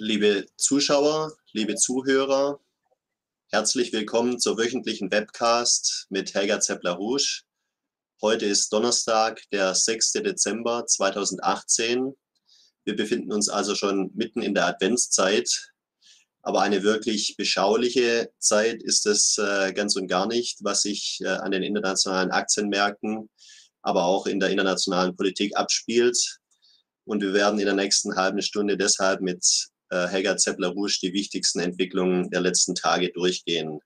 Liebe Zuschauer, liebe Zuhörer, herzlich willkommen zur wöchentlichen Webcast mit Helga Zeppler-Husch. Heute ist Donnerstag, der 6. Dezember 2018. Wir befinden uns also schon mitten in der Adventszeit, aber eine wirklich beschauliche Zeit ist es äh, ganz und gar nicht, was sich äh, an den internationalen Aktienmärkten, aber auch in der internationalen Politik abspielt. Und wir werden in der nächsten halben Stunde deshalb mit äh, Helga Zeppler-Rusch die wichtigsten Entwicklungen der letzten Tage durchgehen.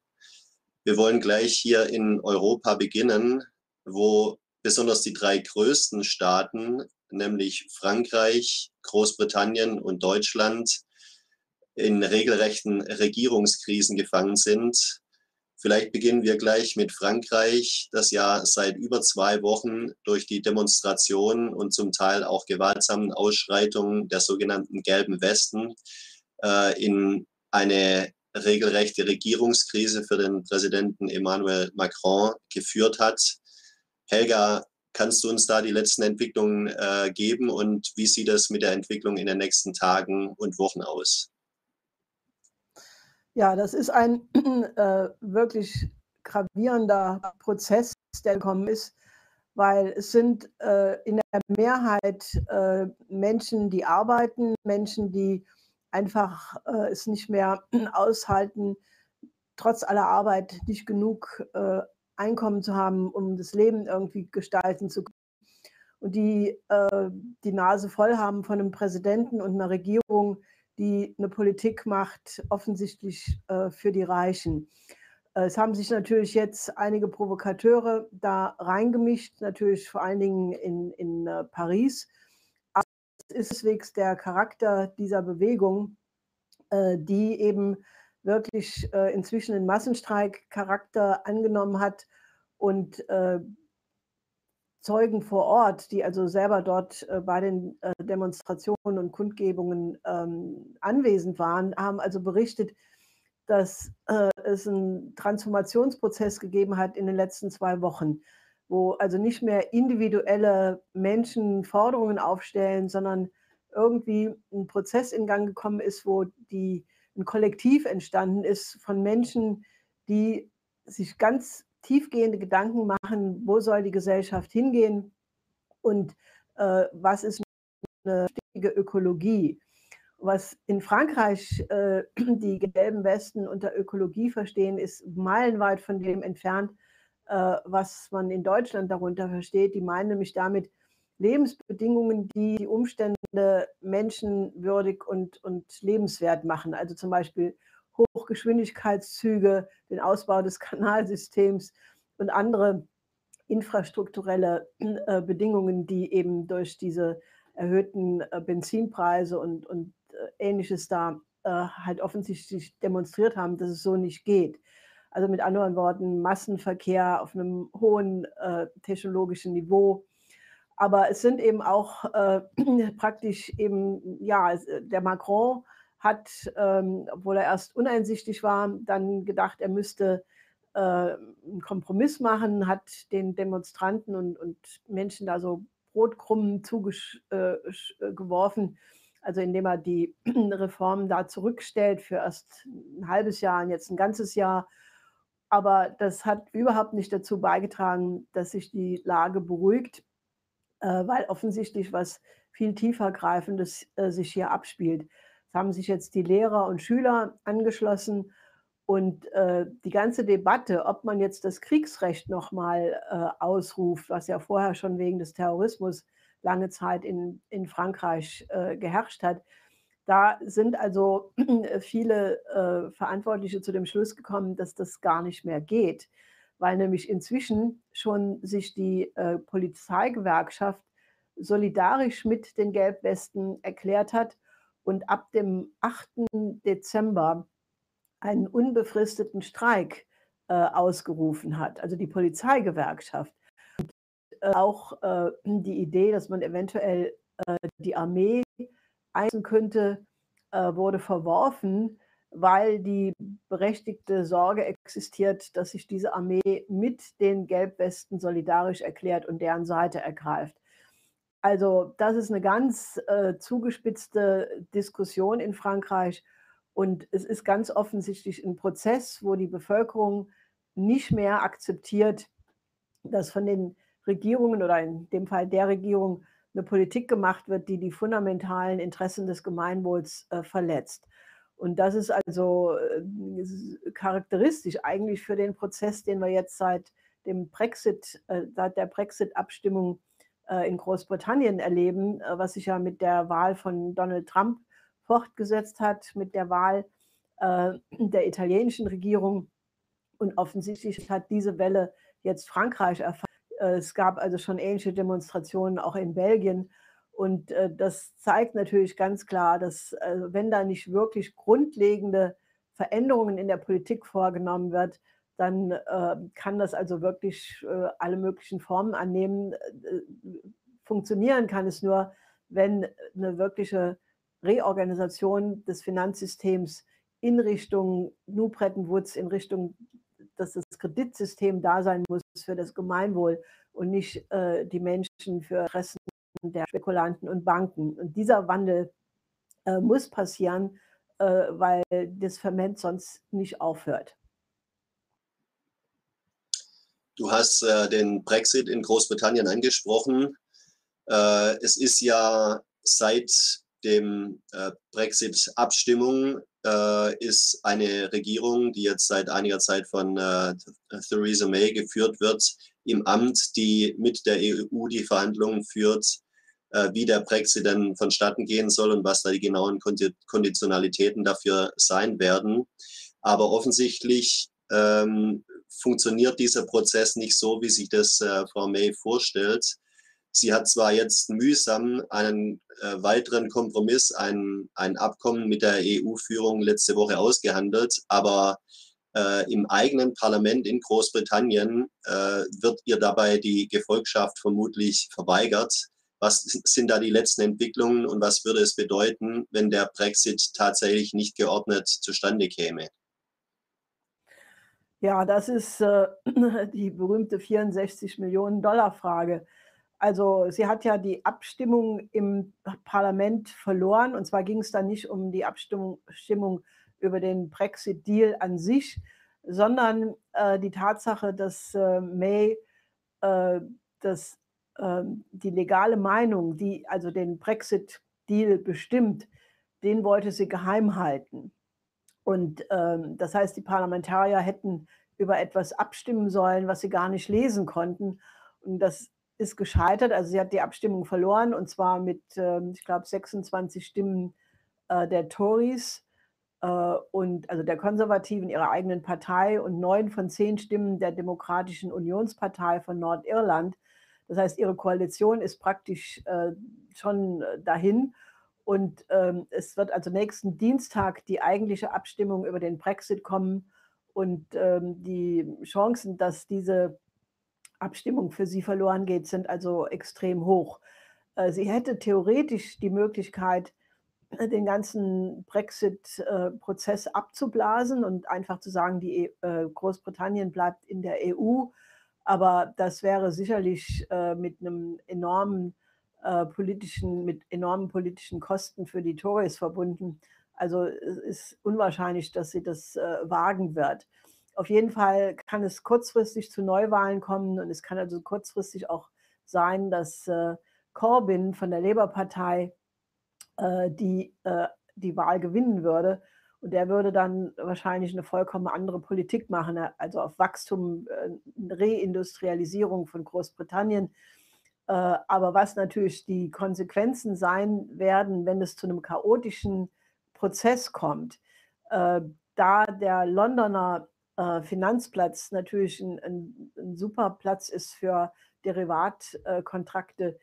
Wir wollen gleich hier in Europa beginnen, wo besonders die drei größten Staaten, nämlich Frankreich, Großbritannien und Deutschland, in regelrechten Regierungskrisen gefangen sind. Vielleicht beginnen wir gleich mit Frankreich, das ja seit über zwei Wochen durch die Demonstrationen und zum Teil auch gewaltsamen Ausschreitungen der sogenannten gelben Westen äh, in eine regelrechte Regierungskrise für den Präsidenten Emmanuel Macron geführt hat. Helga, kannst du uns da die letzten Entwicklungen äh, geben und wie sieht es mit der Entwicklung in den nächsten Tagen und Wochen aus? Ja, das ist ein äh, wirklich gravierender Prozess, der gekommen ist, weil es sind äh, in der Mehrheit äh, Menschen, die arbeiten, Menschen, die einfach äh, es nicht mehr aushalten, trotz aller Arbeit nicht genug äh, Einkommen zu haben, um das Leben irgendwie gestalten zu können. Und die äh, die Nase voll haben von einem Präsidenten und einer Regierung, die eine Politik macht, offensichtlich äh, für die Reichen. Äh, es haben sich natürlich jetzt einige Provokateure da reingemischt, natürlich vor allen Dingen in, in äh, Paris. Aber es ist wegs der Charakter dieser Bewegung, äh, die eben wirklich äh, inzwischen einen Massenstreik-Charakter angenommen hat und äh, Zeugen vor Ort, die also selber dort äh, bei den äh, Demonstrationen und Kundgebungen ähm, anwesend waren, haben also berichtet, dass äh, es einen Transformationsprozess gegeben hat in den letzten zwei Wochen, wo also nicht mehr individuelle Menschen Forderungen aufstellen, sondern irgendwie ein Prozess in Gang gekommen ist, wo die, ein Kollektiv entstanden ist von Menschen, die sich ganz tiefgehende Gedanken machen, wo soll die Gesellschaft hingehen und äh, was ist eine richtige Ökologie. Was in Frankreich äh, die gelben Westen unter Ökologie verstehen, ist meilenweit von dem entfernt, äh, was man in Deutschland darunter versteht. Die meinen nämlich damit Lebensbedingungen, die die Umstände menschenwürdig und, und lebenswert machen. Also zum Beispiel Hochgeschwindigkeitszüge, den Ausbau des Kanalsystems und andere infrastrukturelle äh, Bedingungen, die eben durch diese erhöhten äh, Benzinpreise und, und äh, ähnliches da äh, halt offensichtlich demonstriert haben, dass es so nicht geht. Also mit anderen Worten, Massenverkehr auf einem hohen äh, technologischen Niveau. Aber es sind eben auch äh, praktisch eben, ja, der Macron hat, ähm, obwohl er erst uneinsichtig war, dann gedacht, er müsste äh, einen Kompromiss machen, hat den Demonstranten und, und Menschen da so Brotkrumen zugeworfen, äh, also indem er die Reformen da zurückstellt für erst ein halbes Jahr und jetzt ein ganzes Jahr. Aber das hat überhaupt nicht dazu beigetragen, dass sich die Lage beruhigt, äh, weil offensichtlich was viel tiefergreifendes äh, sich hier abspielt. Es haben sich jetzt die Lehrer und Schüler angeschlossen. Und äh, die ganze Debatte, ob man jetzt das Kriegsrecht nochmal äh, ausruft, was ja vorher schon wegen des Terrorismus lange Zeit in, in Frankreich äh, geherrscht hat, da sind also viele äh, Verantwortliche zu dem Schluss gekommen, dass das gar nicht mehr geht, weil nämlich inzwischen schon sich die äh, Polizeigewerkschaft solidarisch mit den Gelbwesten erklärt hat und ab dem 8. Dezember einen unbefristeten Streik äh, ausgerufen hat, also die Polizeigewerkschaft. Und, äh, auch äh, die Idee, dass man eventuell äh, die Armee einsetzen könnte, äh, wurde verworfen, weil die berechtigte Sorge existiert, dass sich diese Armee mit den Gelbwesten solidarisch erklärt und deren Seite ergreift. Also das ist eine ganz äh, zugespitzte Diskussion in Frankreich und es ist ganz offensichtlich ein Prozess, wo die Bevölkerung nicht mehr akzeptiert, dass von den Regierungen oder in dem Fall der Regierung eine Politik gemacht wird, die die fundamentalen Interessen des Gemeinwohls äh, verletzt. Und das ist also äh, charakteristisch eigentlich für den Prozess, den wir jetzt seit dem Brexit, äh, seit der Brexit-Abstimmung äh, in Großbritannien erleben, äh, was sich ja mit der Wahl von Donald Trump fortgesetzt hat, mit der Wahl äh, der italienischen Regierung. Und offensichtlich hat diese Welle jetzt Frankreich erfasst. Es gab also schon ähnliche Demonstrationen auch in Belgien. Und das zeigt natürlich ganz klar, dass wenn da nicht wirklich grundlegende Veränderungen in der Politik vorgenommen wird, dann äh, kann das also wirklich äh, alle möglichen Formen annehmen. Äh, funktionieren kann es nur, wenn eine wirkliche Reorganisation des Finanzsystems in Richtung New Bretton Woods, in Richtung, dass das Kreditsystem da sein muss für das Gemeinwohl und nicht äh, die Menschen für Interessen der Spekulanten und Banken. Und dieser Wandel äh, muss passieren, äh, weil das Ferment sonst nicht aufhört. Du hast äh, den Brexit in Großbritannien angesprochen. Äh, es ist ja seit dem äh, Brexit-Abstimmung äh, ist eine Regierung, die jetzt seit einiger Zeit von äh, Theresa May geführt wird, im Amt, die mit der EU die Verhandlungen führt, äh, wie der Brexit dann vonstatten gehen soll und was da die genauen Konditionalitäten dafür sein werden. Aber offensichtlich ähm, funktioniert dieser Prozess nicht so, wie sich das äh, Frau May vorstellt. Sie hat zwar jetzt mühsam einen äh, weiteren Kompromiss, ein, ein Abkommen mit der EU-Führung letzte Woche ausgehandelt, aber äh, im eigenen Parlament in Großbritannien äh, wird ihr dabei die Gefolgschaft vermutlich verweigert. Was sind da die letzten Entwicklungen und was würde es bedeuten, wenn der Brexit tatsächlich nicht geordnet zustande käme? Ja, das ist äh, die berühmte 64 Millionen Dollar Frage. Also sie hat ja die Abstimmung im Parlament verloren. Und zwar ging es da nicht um die Abstimmung, Abstimmung über den Brexit-Deal an sich, sondern äh, die Tatsache, dass äh, May äh, das, ähm, die legale Meinung, die also den Brexit-Deal bestimmt, den wollte sie geheim halten. Und ähm, das heißt, die Parlamentarier hätten über etwas abstimmen sollen, was sie gar nicht lesen konnten. Und das ist gescheitert. Also sie hat die Abstimmung verloren und zwar mit, ähm, ich glaube, 26 Stimmen äh, der Tories äh, und also der Konservativen ihrer eigenen Partei und neun von zehn Stimmen der Demokratischen Unionspartei von Nordirland. Das heißt, ihre Koalition ist praktisch äh, schon dahin. Und ähm, es wird also nächsten Dienstag die eigentliche Abstimmung über den Brexit kommen. Und ähm, die Chancen, dass diese Abstimmung für sie verloren geht, sind also extrem hoch. Äh, sie hätte theoretisch die Möglichkeit, äh, den ganzen Brexit-Prozess abzublasen und einfach zu sagen, die e, Großbritannien bleibt in der EU. Aber das wäre sicherlich mit einem enormen äh, politischen, mit enormen politischen Kosten für die Tories verbunden. Also es ist unwahrscheinlich, dass sie das äh, wagen wird. Auf jeden Fall kann es kurzfristig zu Neuwahlen kommen und es kann also kurzfristig auch sein, dass äh, Corbyn von der Labour-Partei äh, die, äh, die Wahl gewinnen würde. Und der würde dann wahrscheinlich eine vollkommen andere Politik machen, also auf Wachstum, äh, Reindustrialisierung von Großbritannien aber was natürlich die Konsequenzen sein werden, wenn es zu einem chaotischen Prozess kommt, äh, da der Londoner äh, Finanzplatz natürlich ein, ein, ein, super Platz ist für Derivatkontrakte,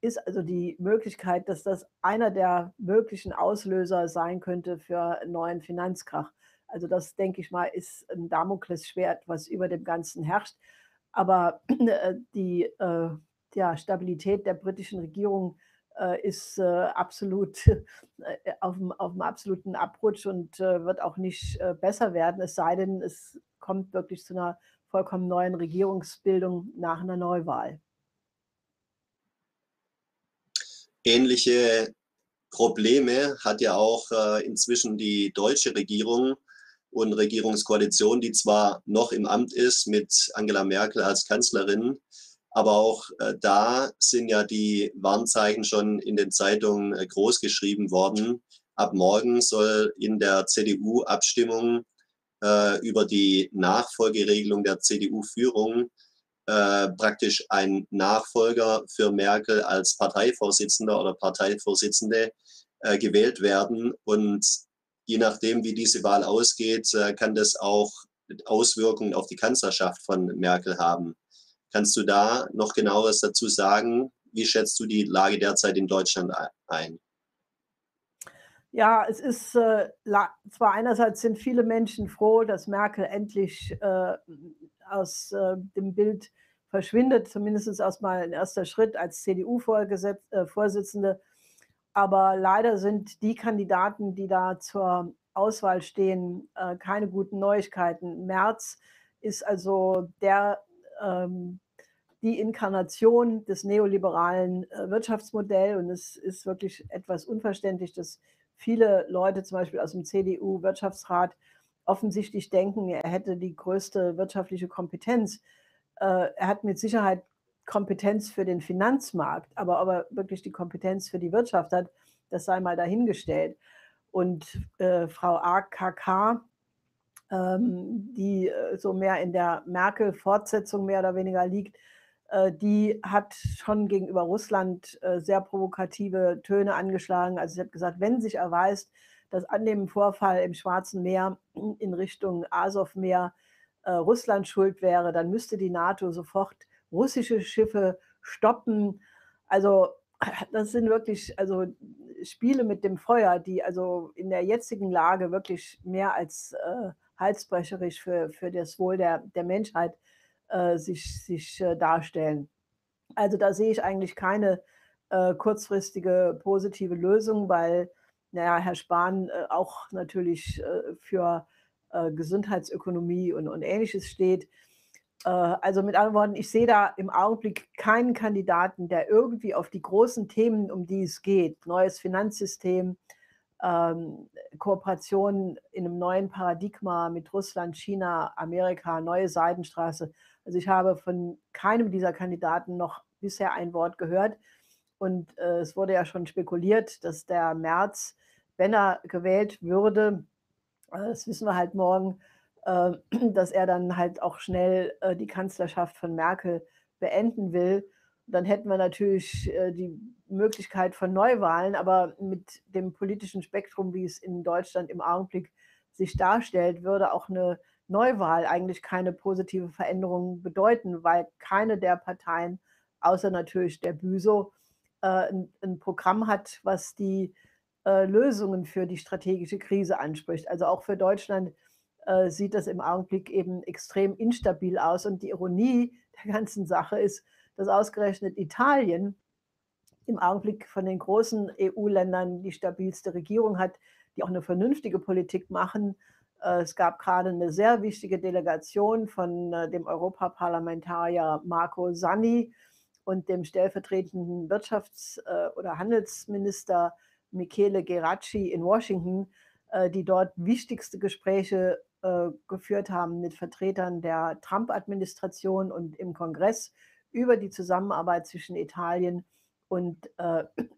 ist also die Möglichkeit, dass das einer der möglichen Auslöser sein könnte für einen neuen Finanzkrach. Also das, denke ich mal, ist ein Damoklesschwert, was über dem Ganzen herrscht. Aber die ja, Stabilität der britischen Regierung äh, ist äh, absolut auf, dem, auf dem absoluten Abrutsch und äh, wird auch nicht besser werden, es sei denn, es kommt wirklich zu einer vollkommen neuen Regierungsbildung nach einer Neuwahl. Ähnliche Probleme hat ja auch inzwischen die deutsche Regierung und Regierungskoalition, die zwar noch im Amt ist mit Angela Merkel als Kanzlerin, aber auch äh, da sind ja die Warnzeichen schon in den Zeitungen äh, groß geschrieben worden. Ab morgen soll in der CDU-Abstimmung äh, über die Nachfolgeregelung der CDU-Führung äh, praktisch ein Nachfolger für Merkel als Parteivorsitzender oder Parteivorsitzende äh, gewählt werden. Und je nachdem, wie diese Wahl ausgeht, äh, kann das auch Auswirkungen auf die Kanzlerschaft von Merkel haben. Kannst du da noch genaueres dazu sagen? Wie schätzt du die Lage derzeit in Deutschland ein? Ja, es ist äh, zwar einerseits sind viele Menschen froh, dass Merkel endlich äh, aus äh, dem Bild verschwindet, zumindest erstmal ein erster Schritt als CDU-Vorsitzende. Äh, Aber leider sind die Kandidaten, die da zur Auswahl stehen, äh, keine guten Neuigkeiten. Merz ist also der ähm, die Inkarnation des neoliberalen äh, Wirtschaftsmodells. Und es ist wirklich etwas unverständlich, dass viele Leute, zum Beispiel aus dem CDU-Wirtschaftsrat, offensichtlich denken, er hätte die größte wirtschaftliche Kompetenz. Äh, er hat mit Sicherheit Kompetenz für den Finanzmarkt, aber ob er wirklich die Kompetenz für die Wirtschaft hat, das sei mal dahingestellt. Und äh, Frau AKK, ähm, die äh, so mehr in der Merkel-Fortsetzung mehr oder weniger liegt, die hat schon gegenüber Russland äh, sehr provokative Töne angeschlagen. Also sie hat gesagt, wenn sich erweist, dass an dem Vorfall im Schwarzen Meer in Richtung Asowmeer äh, Russland schuld wäre, dann müsste die NATO sofort russische Schiffe stoppen. Also das sind wirklich also Spiele mit dem Feuer, die also in der jetzigen Lage wirklich mehr als äh, halsbrecherisch für, für das Wohl der, der Menschheit äh, sich, sich äh, darstellen. Also da sehe ich eigentlich keine äh, kurzfristige positive Lösung, weil naja, Herr Spahn äh, auch natürlich äh, für äh, Gesundheitsökonomie und, und ähnliches steht. Also mit anderen Worten, ich sehe da im Augenblick keinen Kandidaten, der irgendwie auf die großen Themen, um die es geht, neues Finanzsystem, ähm, Kooperation in einem neuen Paradigma mit Russland, China, Amerika, neue Seidenstraße, also ich habe von keinem dieser Kandidaten noch bisher ein Wort gehört. Und äh, es wurde ja schon spekuliert, dass der März, wenn er gewählt würde, äh, das wissen wir halt morgen, äh, dass er dann halt auch schnell äh, die Kanzlerschaft von Merkel beenden will. Dann hätten wir natürlich äh, die Möglichkeit von Neuwahlen, aber mit dem politischen Spektrum, wie es in Deutschland im Augenblick sich darstellt, würde auch eine Neuwahl eigentlich keine positive Veränderung bedeuten, weil keine der Parteien, außer natürlich der Büso, äh, ein, ein, Programm hat, was die äh, Lösungen für die strategische Krise anspricht. Also auch für Deutschland äh, sieht das im Augenblick eben extrem instabil aus. Und die Ironie der ganzen Sache ist, dass ausgerechnet Italien im Augenblick von den großen EU-Ländern die stabilste Regierung hat, die auch eine vernünftige Politik machen es gab gerade eine sehr wichtige Delegation von äh, dem Europaparlamentarier Marco Sanni und dem stellvertretenden Wirtschafts- äh, oder Handelsminister Michele Geracci in Washington, die dort wichtigste Gespräche geführt haben mit Vertretern der Trump-Administration und im Kongress über die Zusammenarbeit zwischen Italien und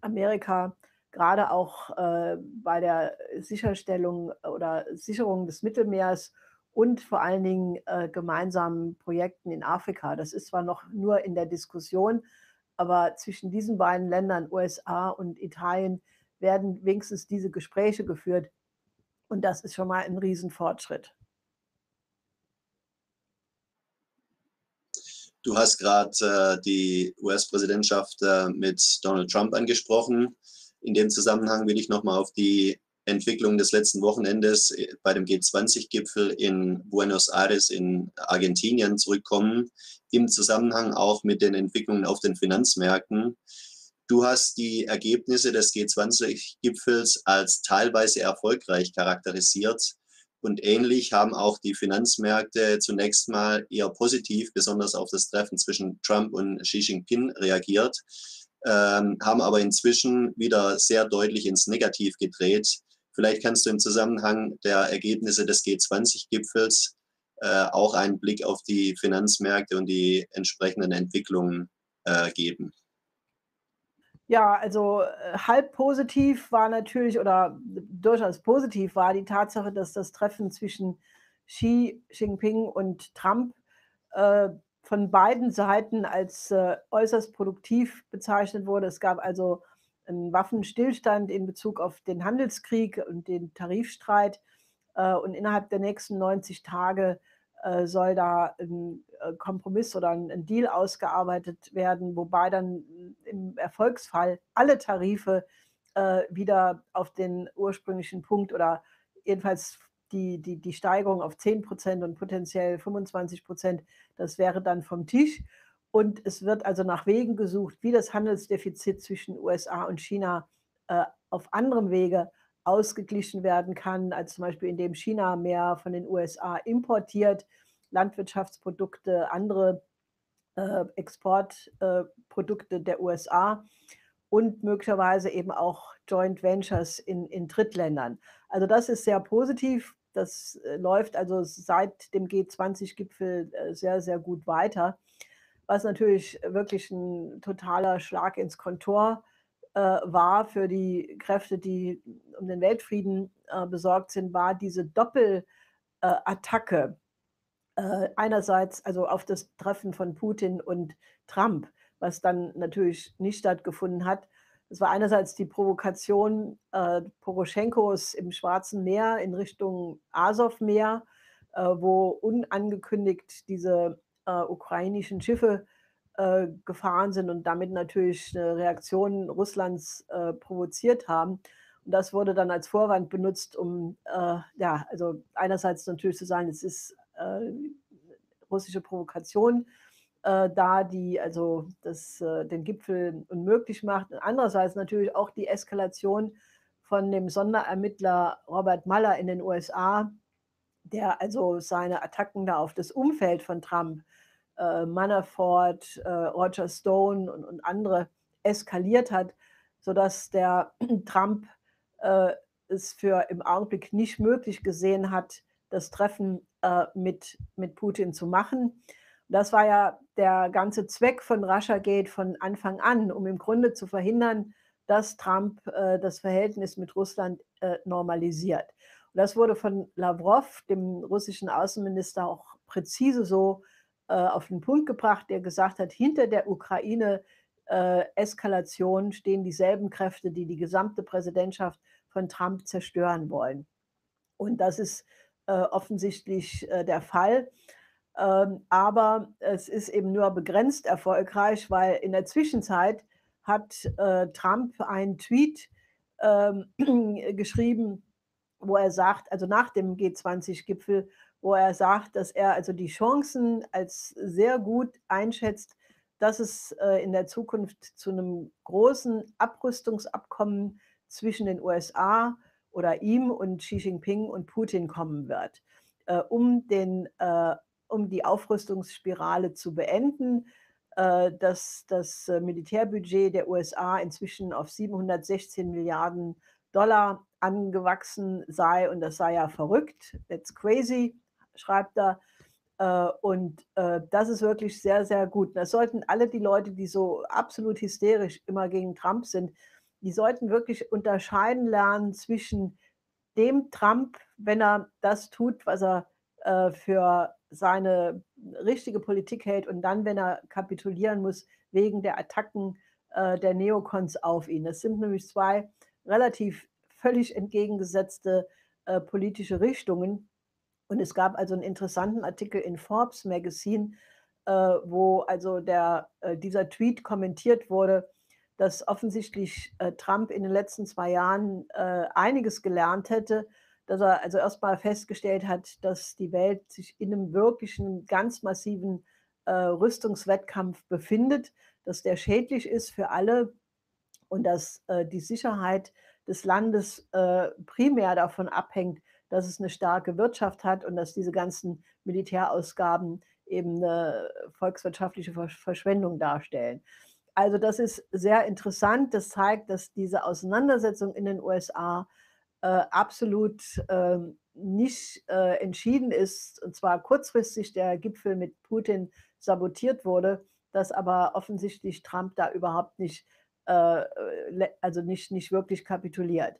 Amerika gerade auch äh, bei der Sicherstellung oder Sicherung des Mittelmeers und vor allen Dingen äh, gemeinsamen Projekten in Afrika. Das ist zwar noch nur in der Diskussion, aber zwischen diesen beiden Ländern, USA und Italien, werden wenigstens diese Gespräche geführt. Und das ist schon mal ein Riesenfortschritt. Du hast gerade äh, die US-Präsidentschaft äh, mit Donald Trump angesprochen. In dem Zusammenhang will ich nochmal auf die Entwicklung des letzten Wochenendes äh, bei dem G20-Gipfel in Buenos Aires in Argentinien zurückkommen, im Zusammenhang auch mit den Entwicklungen auf den Finanzmärkten. Du hast die Ergebnisse des G20-Gipfels als teilweise erfolgreich charakterisiert. Und ähnlich haben auch die Finanzmärkte zunächst mal eher positiv, besonders auf das Treffen zwischen Trump und Xi Jinping reagiert. Ähm, haben aber inzwischen wieder sehr deutlich ins Negativ gedreht. Vielleicht kannst du im Zusammenhang der Ergebnisse des G20-Gipfels äh, auch einen Blick auf die Finanzmärkte und die entsprechenden Entwicklungen äh, geben. Ja, also äh, halb positiv war natürlich oder durchaus positiv war die Tatsache, dass das Treffen zwischen Xi Jinping und Trump äh, von beiden Seiten als äh, äußerst produktiv bezeichnet wurde. Es gab also einen Waffenstillstand in Bezug auf den Handelskrieg und den Tarifstreit. Äh, und innerhalb der nächsten 90 Tage äh, soll da ein äh, Kompromiss oder ein, ein, Deal ausgearbeitet werden, wobei dann im Erfolgsfall alle Tarife äh, wieder auf den ursprünglichen Punkt oder jedenfalls die, die, die Steigerung auf 10 Prozent und potenziell 25 Prozent, das wäre dann vom Tisch. Und es wird also nach Wegen gesucht, wie das Handelsdefizit zwischen USA und China äh, auf anderem Wege ausgeglichen werden kann, als zum Beispiel indem China mehr von den USA importiert, Landwirtschaftsprodukte, andere äh, Exportprodukte äh, der USA und möglicherweise eben auch Joint Ventures in, in Drittländern. Also das ist sehr positiv. Das äh, läuft also seit dem G20-Gipfel äh, sehr, sehr gut weiter, was natürlich wirklich ein totaler Schlag ins Kontor äh, war für die Kräfte, die um den Weltfrieden besorgt sind, war diese Doppelattacke. Einerseits also auf das Treffen von Putin und Trump, was dann natürlich nicht stattgefunden hat, es war einerseits die Provokation äh, Poroschenkos im Schwarzen Meer in Richtung Asowmeer, äh, wo unangekündigt diese äh, ukrainischen Schiffe äh, gefahren sind und damit natürlich eine Reaktion Russlands äh, provoziert haben. Und das wurde dann als Vorwand benutzt, um äh, ja, also einerseits natürlich zu sagen, es ist russische Provokation äh, da, die also das, äh, den Gipfel unmöglich macht. Und andererseits natürlich auch die Eskalation von dem Sonderermittler Robert Mueller in den USA, der also seine Attacken da auf das Umfeld von Trump, äh, Manafort, äh, Roger Stone und, und, andere eskaliert hat, sodass der Trump äh, es für im Augenblick nicht möglich gesehen hat, das Treffen äh, mit, mit Putin zu machen. Das war ja der ganze Zweck von Russiagate von Anfang an, um im Grunde zu verhindern, dass Trump äh, das Verhältnis mit Russland äh, normalisiert. Und das wurde von Lavrov, dem russischen Außenminister, auch präzise so äh, auf den Punkt gebracht, der gesagt hat, hinter der Ukraine-Eskalation äh, stehen dieselben Kräfte, die die gesamte Präsidentschaft von Trump zerstören wollen. Und das ist äh, offensichtlich äh, der Fall. Ähm, aber es ist eben nur begrenzt erfolgreich, weil in der Zwischenzeit hat äh, Trump einen Tweet ähm, geschrieben, wo er sagt, also nach dem G20-Gipfel, wo er sagt, dass er also die Chancen als sehr gut einschätzt, dass es äh, in der Zukunft zu einem großen Abrüstungsabkommen zwischen den USA oder ihm und Xi Jinping und Putin kommen wird, äh, um den um die Aufrüstungsspirale zu beenden, äh, dass das äh, Militärbudget der USA inzwischen auf 716 Milliarden Dollar angewachsen sei und das sei ja verrückt, that's crazy, schreibt er. Äh, und das ist wirklich sehr, sehr gut. Das sollten alle die Leute, die so absolut hysterisch immer gegen Trump sind, die sollten wirklich unterscheiden lernen zwischen dem Trump, wenn er das tut, was er für seine richtige Politik hält und dann, wenn er kapitulieren muss, wegen der Attacken äh, der Neokons auf ihn. Das sind nämlich zwei relativ völlig entgegengesetzte äh, politische Richtungen. Und es gab also einen interessanten Artikel in Forbes Magazine, äh, wo also der, äh, dieser Tweet kommentiert wurde, dass offensichtlich äh, Trump in den letzten zwei Jahren äh, einiges gelernt hätte, dass er also erstmal festgestellt hat, dass die Welt sich in einem wirklichen, ganz massiven äh, Rüstungswettkampf befindet, dass der schädlich ist für alle und dass äh, die Sicherheit des Landes äh, primär davon abhängt, dass es eine starke Wirtschaft hat und dass diese ganzen Militärausgaben eben eine volkswirtschaftliche Verschwendung darstellen. Also das ist sehr interessant. Das zeigt, dass diese Auseinandersetzung in den USA äh, absolut äh, nicht äh, entschieden ist, und zwar kurzfristig der Gipfel mit Putin sabotiert wurde, dass aber offensichtlich Trump da überhaupt nicht, äh, also nicht, nicht wirklich kapituliert.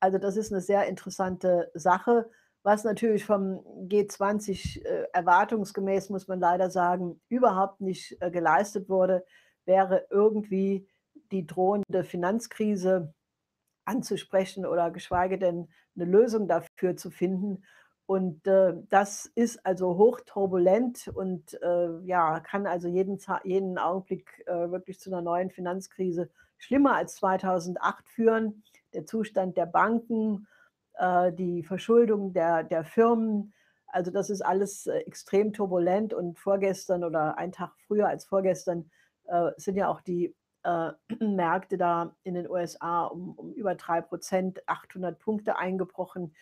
Also das ist eine sehr interessante Sache, was natürlich vom G20 äh, erwartungsgemäß, muss man leider sagen, überhaupt nicht äh, geleistet wurde wäre irgendwie die drohende Finanzkrise anzusprechen oder geschweige denn eine Lösung dafür zu finden. Und äh, das ist also hochturbulent und äh, ja, kann also jeden, jeden Augenblick äh, wirklich zu einer neuen Finanzkrise schlimmer als 2008 führen. Der Zustand der Banken, äh, die Verschuldung der, der Firmen, also das ist alles äh, extrem turbulent und vorgestern oder einen Tag früher als vorgestern äh, sind ja auch die äh, Märkte da in den USA um, um über drei Prozent, 800 Punkte eingebrochen.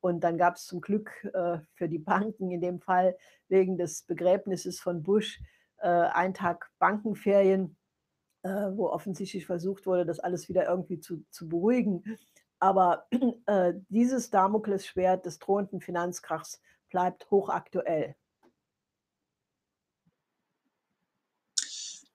Und dann gab es zum Glück äh, für die Banken in dem Fall wegen des Begräbnisses von Bush äh, einen Tag Bankenferien, äh, wo offensichtlich versucht wurde, das alles wieder irgendwie zu, zu beruhigen. Aber äh, dieses Damoklesschwert des drohenden Finanzkrachs bleibt hochaktuell.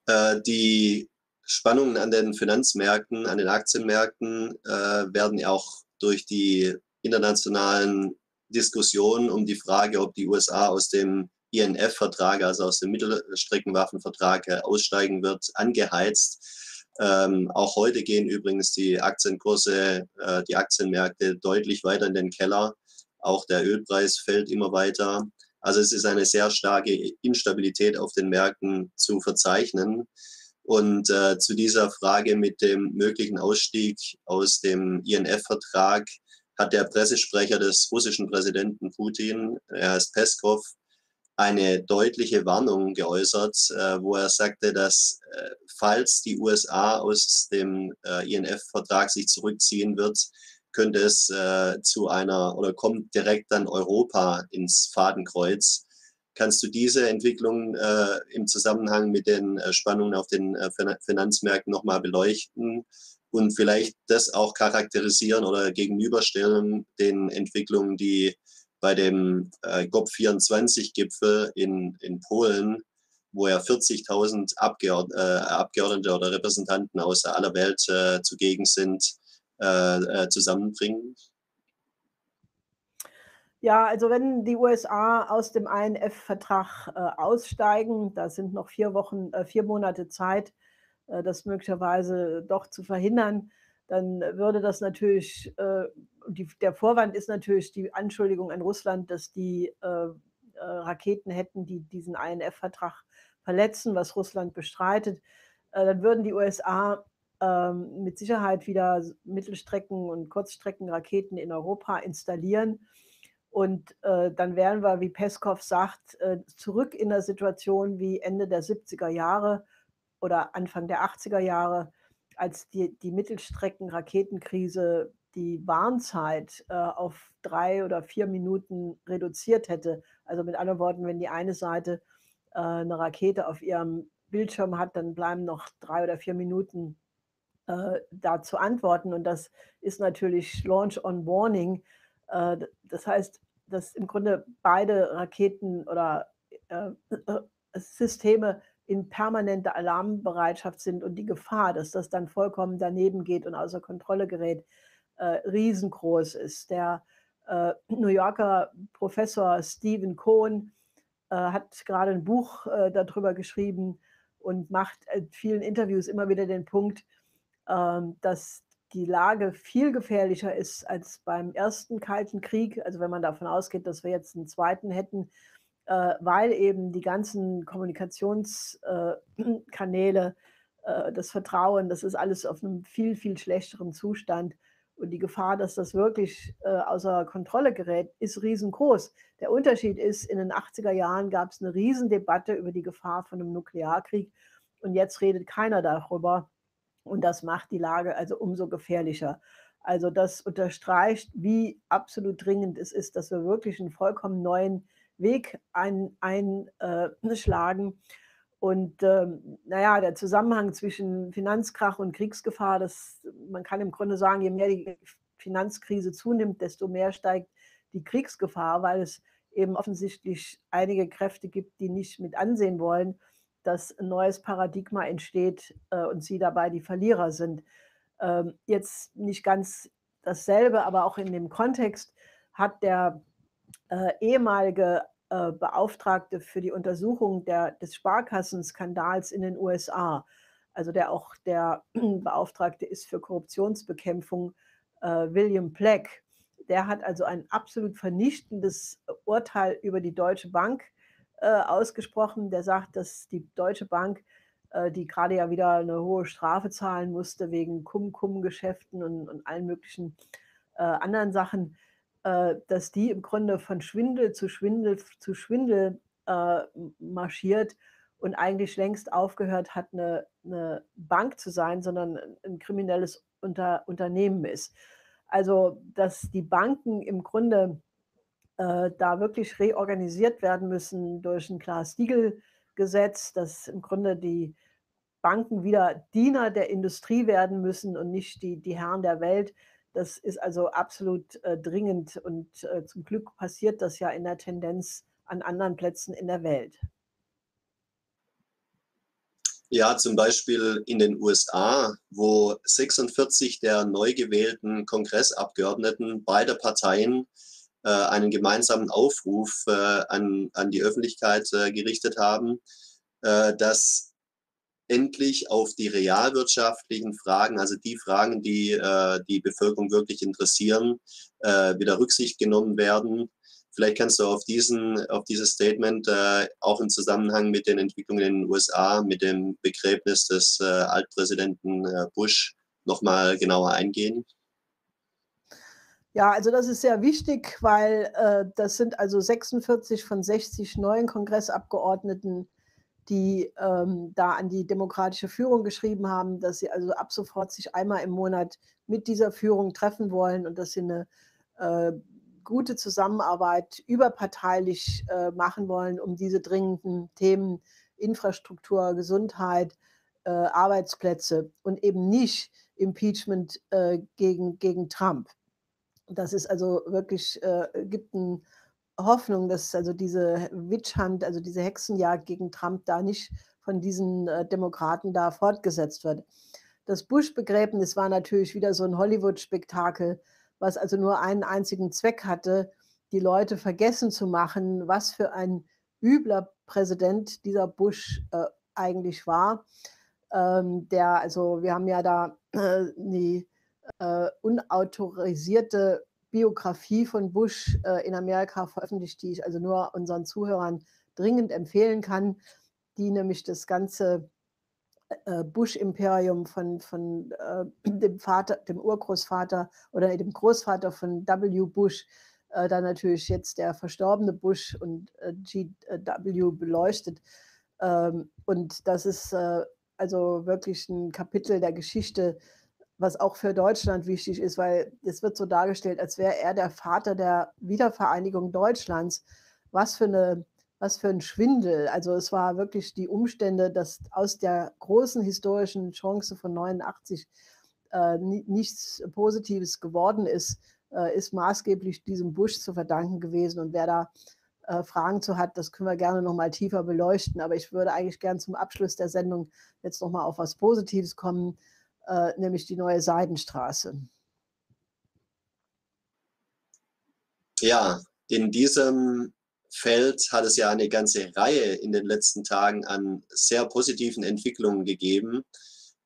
Äh, die Spannungen an den Finanzmärkten, an den Aktienmärkten äh, werden ja auch durch die internationalen Diskussionen um die Frage, ob die USA aus dem INF-Vertrag, also aus dem Mittelstreckenwaffenvertrag äh, aussteigen wird, angeheizt. Ähm, auch heute gehen übrigens die Aktienkurse, äh, die Aktienmärkte deutlich weiter in den Keller. Auch der Ölpreis fällt immer weiter. Also es ist eine sehr starke Instabilität auf den Märkten zu verzeichnen. Und äh, zu dieser Frage mit dem möglichen Ausstieg aus dem INF-Vertrag hat der Pressesprecher des russischen Präsidenten Putin, er heißt Peskov, eine deutliche Warnung geäußert, äh, wo er sagte, dass äh, falls die USA aus dem äh, INF-Vertrag sich zurückziehen wird, könnte es äh, zu einer oder kommt direkt dann Europa ins Fadenkreuz. Kannst du diese Entwicklung äh, im Zusammenhang mit den äh, Spannungen auf den äh, Finanzmärkten nochmal beleuchten und vielleicht das auch charakterisieren oder gegenüberstellen den Entwicklungen, die bei dem äh, GOP24-Gipfel in, in Polen, wo ja 40.000 Abgeord äh, Abgeordnete oder Repräsentanten aus aller Welt äh, zugegen sind, äh, zusammenbringen? Ja, also wenn die USA aus dem INF-Vertrag äh, aussteigen, da sind noch vier Wochen, äh, vier Monate Zeit, äh, das möglicherweise doch zu verhindern, dann würde das natürlich, äh, die, der Vorwand ist natürlich die Anschuldigung an Russland, dass die Raketen hätten, die diesen INF-Vertrag verletzen, was Russland bestreitet. dann würden die USA ähm, mit Sicherheit wieder Mittelstrecken- und Kurzstreckenraketen in Europa installieren. Und äh, dann wären wir, wie Peskov sagt, äh, zurück in der Situation wie Ende der 70er Jahre oder Anfang der 80er Jahre, als die, die Mittelstrecken-Raketenkrise die Warnzeit äh, auf drei oder vier Minuten reduziert hätte. Also mit anderen Worten, wenn die eine Seite äh, eine Rakete auf ihrem Bildschirm hat, dann bleiben noch drei oder vier Minuten äh, da zu antworten. Und das ist natürlich Launch on Warning. Das heißt, dass im Grunde beide Raketen oder äh, äh, Systeme in permanenter Alarmbereitschaft sind und die Gefahr, dass das dann vollkommen daneben geht und außer Kontrolle gerät, äh, riesengroß ist. Der äh, New Yorker Professor Stephen Cohn äh, hat gerade ein Buch äh, darüber geschrieben und macht in vielen Interviews immer wieder den Punkt, ähm, dass die Lage viel gefährlicher ist als beim ersten Kalten Krieg, also wenn man davon ausgeht, dass wir jetzt einen zweiten hätten, äh, weil eben die ganzen Kommunikationskanäle, äh, das Vertrauen, das ist alles auf einem viel, viel schlechteren Zustand. Und die Gefahr, dass das wirklich äh, außer Kontrolle gerät, ist riesengroß. Der Unterschied ist, in den 80er Jahren gab es eine Riesendebatte über die Gefahr von einem Nuklearkrieg. Und jetzt redet keiner darüber. Und das macht die Lage also umso gefährlicher. Also das unterstreicht, wie absolut dringend es ist, dass wir wirklich einen vollkommen neuen Weg einschlagen. Ein, äh, Und ähm, naja, der Zusammenhang zwischen Finanzkrach und Kriegsgefahr, das, man kann im Grunde sagen, je mehr die Finanzkrise zunimmt, desto mehr steigt die Kriegsgefahr, weil es eben offensichtlich einige Kräfte gibt, die nicht mit ansehen wollen, dass ein neues Paradigma entsteht äh, und sie dabei die Verlierer sind. Ähm, jetzt nicht ganz dasselbe, aber auch in dem Kontext hat der äh, ehemalige äh, Beauftragte für die Untersuchung der, des Sparkassenskandals in den USA, also der auch der Beauftragte ist für Korruptionsbekämpfung, äh, William Black, der hat also ein absolut vernichtendes Urteil über die Deutsche Bank äh, ausgesprochen. Der sagt, dass die Deutsche Bank, äh, die gerade ja wieder eine hohe Strafe zahlen musste wegen Kum-Kum-Geschäften und, und, allen möglichen äh, anderen Sachen, äh, dass die im Grunde von Schwindel zu Schwindel zu Schwindel äh, marschiert und eigentlich längst aufgehört hat, eine, eine Bank zu sein, sondern ein kriminelles Unter Unternehmen ist. Also, dass die Banken im Grunde äh, da wirklich reorganisiert werden müssen durch ein Glass-Steagall-Gesetz, dass im Grunde die Banken wieder Diener der Industrie werden müssen und nicht die, die Herren der Welt. Das ist also absolut äh, dringend und äh, zum Glück passiert das ja in der Tendenz an anderen Plätzen in der Welt. Ja, zum Beispiel in den USA, wo 46 der neu gewählten Kongressabgeordneten beider Parteien einen gemeinsamen Aufruf äh, an, an die Öffentlichkeit äh, gerichtet haben, äh, dass endlich auf die realwirtschaftlichen Fragen, also die Fragen, die äh, die Bevölkerung wirklich interessieren, äh, wieder Rücksicht genommen werden Vielleicht kannst du auf, diesen, auf dieses Statement äh, auch im Zusammenhang mit den Entwicklungen in den USA, mit dem Begräbnis des äh, Altpräsidenten äh, Bush nochmal genauer eingehen. Ja, also das ist sehr wichtig, weil äh, das sind also 46 von 60 neuen Kongressabgeordneten, die ähm, da an die demokratische Führung geschrieben haben, dass sie also ab sofort sich einmal im Monat mit dieser Führung treffen wollen und dass sie eine äh, gute Zusammenarbeit überparteilich äh, machen wollen, um diese dringenden Themen Infrastruktur, Gesundheit, äh, Arbeitsplätze und eben nicht Impeachment äh, gegen, gegen Trump. Das ist also wirklich, äh, gibt eine Hoffnung, dass also diese Witchhunt, also diese Hexenjagd gegen Trump da nicht von diesen äh, Demokraten da fortgesetzt wird. Das Bush-Begräbnis war natürlich wieder so ein Hollywood-Spektakel, was also nur einen einzigen Zweck hatte, die Leute vergessen zu machen, was für ein übler Präsident dieser Bush äh, eigentlich war. Ähm, der, also wir haben ja da äh, die äh, unautorisierte Biografie von Bush äh, in Amerika veröffentlicht, die ich also nur unseren Zuhörern dringend empfehlen kann, die nämlich das ganze äh, Bush-Imperium von, von äh, dem Vater, dem Urgroßvater oder dem Großvater von W. Bush, äh, dann natürlich jetzt der verstorbene Bush und äh, GW beleuchtet. Ähm, und das ist äh, also wirklich ein Kapitel der Geschichte, was auch für Deutschland wichtig ist, weil es wird so dargestellt, als wäre er der Vater der Wiedervereinigung Deutschlands. Was für eine was für ein Schwindel. Also es war wirklich die Umstände, dass aus der großen historischen Chance von 89 äh, nichts Positives geworden ist, äh, ist maßgeblich diesem Bush zu verdanken gewesen. Und wer da äh, Fragen zu hat, das können wir gerne noch mal tiefer beleuchten. Aber ich würde eigentlich gern zum Abschluss der Sendung jetzt noch mal auf was Positives kommen, äh, nämlich die neue Seidenstraße. Ja, in diesem Feld hat es ja eine ganze Reihe in den letzten Tagen an sehr positiven Entwicklungen gegeben.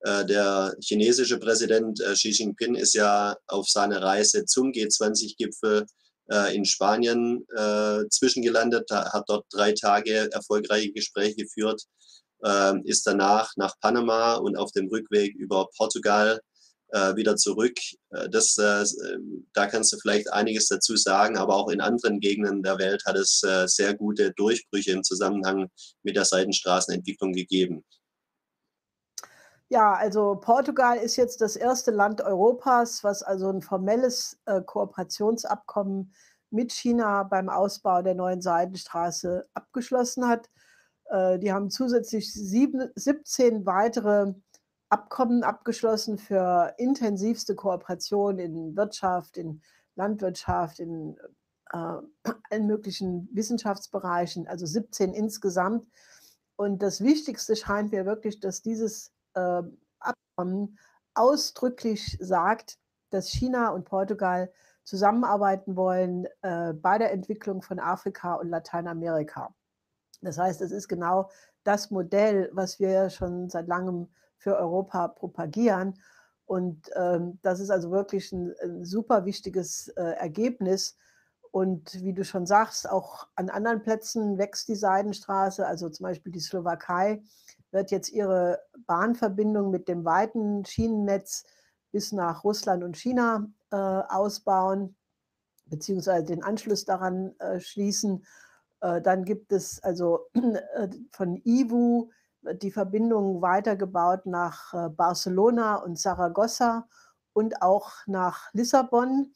Äh, der chinesische Präsident äh, Xi Jinping ist ja auf seiner Reise zum G20-Gipfel äh, in Spanien zwischengelandet, hat dort drei Tage erfolgreiche Gespräche geführt, ähm, ist danach nach Panama und auf dem Rückweg über Portugal äh, wieder zurück. Äh, das, äh, da kannst du vielleicht einiges dazu sagen, aber auch in anderen Gegenden der Welt hat es äh, sehr gute Durchbrüche im Zusammenhang mit der Seitenstraßenentwicklung gegeben. Ja, also Portugal ist jetzt das erste Land Europas, was also ein formelles äh, Kooperationsabkommen mit China beim Ausbau der neuen Seidenstraße abgeschlossen hat. Äh, die haben zusätzlich sieben, 17 weitere Abkommen abgeschlossen für intensivste Kooperation in Wirtschaft, in Landwirtschaft, in äh, allen möglichen Wissenschaftsbereichen, also 17 insgesamt. Und das Wichtigste scheint mir wirklich, dass dieses äh, Abkommen ausdrücklich sagt, dass China und Portugal zusammenarbeiten wollen äh, bei der Entwicklung von Afrika und Lateinamerika. Das heißt, es ist genau das Modell, was wir schon seit langem für Europa propagieren. Und ähm, das ist also wirklich ein, ein super wichtiges äh, Ergebnis. Und wie du schon sagst, auch an anderen Plätzen wächst die Seidenstraße. Also zum Beispiel die Slowakei wird jetzt ihre Bahnverbindung mit dem weiten Schienennetz bis nach Russland und China äh, ausbauen, beziehungsweise den Anschluss daran äh, schließen. Äh, dann gibt es also äh, von IWU die Verbindung weitergebaut nach äh, Barcelona und Saragossa und auch nach Lissabon.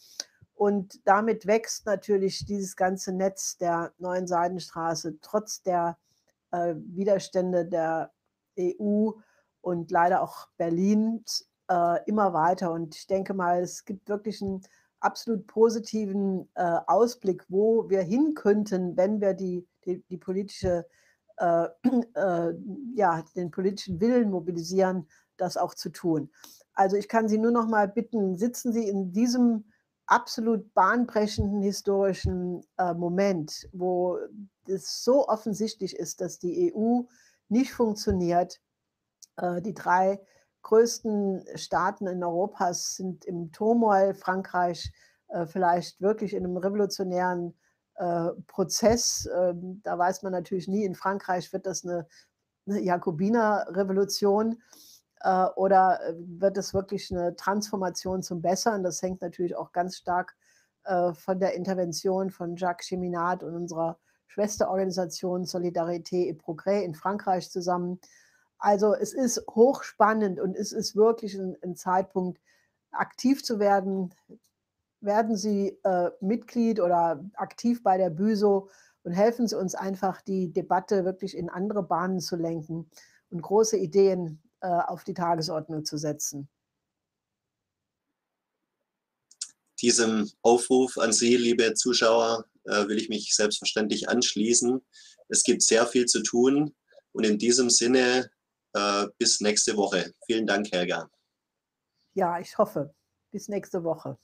Und damit wächst natürlich dieses ganze Netz der neuen Seidenstraße trotz der äh, Widerstände der EU und leider auch Berlins äh, immer weiter. Und ich denke mal, es gibt wirklich einen absolut positiven äh, Ausblick, wo wir hin könnten, wenn wir die, die, die politische äh, äh, ja, den politischen Willen mobilisieren, das auch zu tun. Also ich kann Sie nur noch mal bitten, sitzen Sie in diesem absolut bahnbrechenden historischen äh, Moment, wo es so offensichtlich ist, dass die EU nicht funktioniert. Äh, die drei größten Staaten in Europa sind im Turmoil, Frankreich äh, vielleicht wirklich in einem revolutionären äh, Prozess. Ähm, da weiß man natürlich nie, in Frankreich wird das eine, eine Jakobiner-Revolution äh, oder äh, wird es wirklich eine Transformation zum Besseren. Das hängt natürlich auch ganz stark von der Intervention von Jacques Cheminat und unserer Schwesterorganisation Solidarité et Progrès in Frankreich zusammen. Also es ist hochspannend und es ist wirklich ein, ein Zeitpunkt, aktiv zu werden, werden Sie äh, Mitglied oder aktiv bei der BÜSO und helfen Sie uns einfach, die Debatte wirklich in andere Bahnen zu lenken und große Ideen äh, auf die Tagesordnung zu setzen. Diesem Aufruf an Sie, liebe Zuschauer, äh, will ich mich selbstverständlich anschließen. Es gibt sehr viel zu tun und in diesem Sinne bis nächste Woche. Vielen Dank, Helga. Ja, ich hoffe. Bis nächste Woche.